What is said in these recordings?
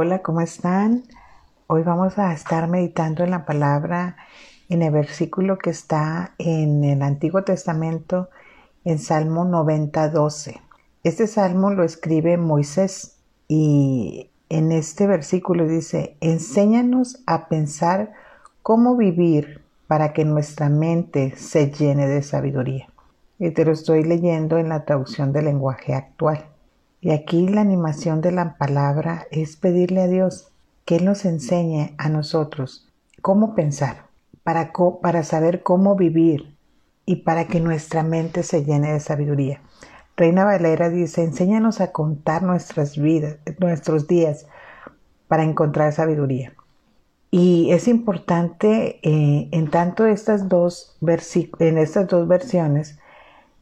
Hola, ¿cómo están? Hoy vamos a estar meditando en la palabra en el versículo que está en el Antiguo Testamento en Salmo 90, 12. Este salmo lo escribe Moisés y en este versículo dice, enséñanos a pensar cómo vivir para que nuestra mente se llene de sabiduría. Y te lo estoy leyendo en la traducción del lenguaje actual. Y aquí la animación de la palabra es pedirle a Dios que Él nos enseñe a nosotros cómo pensar, para, para saber cómo vivir y para que nuestra mente se llene de sabiduría. Reina Valera dice, enséñanos a contar nuestras vidas, nuestros días para encontrar sabiduría. Y es importante eh, en tanto estas dos en estas dos versiones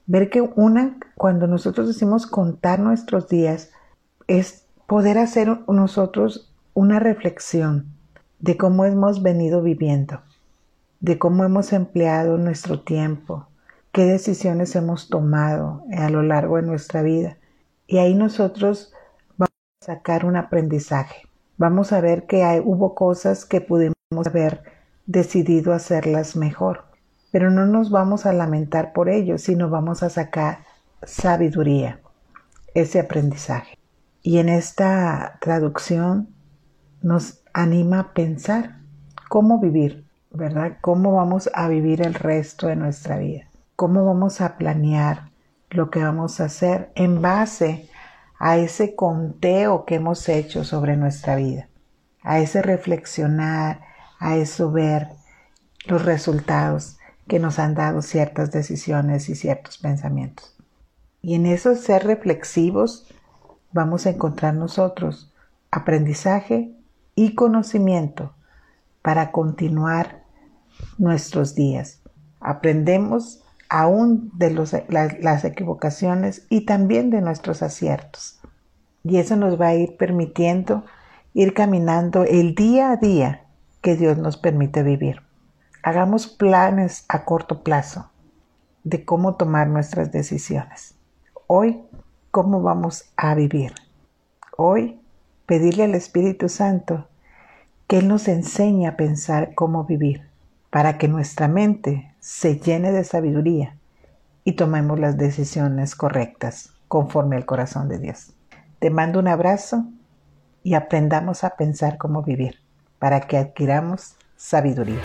Ver que una, cuando nosotros decimos contar nuestros días, es poder hacer nosotros una reflexión de cómo hemos venido viviendo, de cómo hemos empleado nuestro tiempo, qué decisiones hemos tomado a lo largo de nuestra vida. Y ahí nosotros vamos a sacar un aprendizaje. Vamos a ver que hubo cosas que pudimos haber decidido hacerlas mejor pero no nos vamos a lamentar por ello, sino vamos a sacar sabiduría, ese aprendizaje. Y en esta traducción nos anima a pensar cómo vivir, ¿verdad? ¿Cómo vamos a vivir el resto de nuestra vida? ¿Cómo vamos a planear lo que vamos a hacer en base a ese conteo que hemos hecho sobre nuestra vida? A ese reflexionar, a eso ver los resultados que nos han dado ciertas decisiones y ciertos pensamientos. Y en eso ser reflexivos vamos a encontrar nosotros aprendizaje y conocimiento para continuar nuestros días. Aprendemos aún de las equivocaciones y también de nuestros aciertos. Y eso nos va a ir permitiendo ir caminando el día a día que Dios nos permite vivir. Hagamos planes a corto plazo de cómo tomar nuestras decisiones. Hoy, cómo vamos a vivir. Hoy, pedirle al Espíritu Santo que Él nos enseñe a pensar cómo vivir, para que nuestra mente se llene de sabiduría y tomemos las decisiones correctas conforme al corazón de Dios. Te mando un abrazo y aprendamos a pensar cómo vivir, para que adquiramos sabiduría.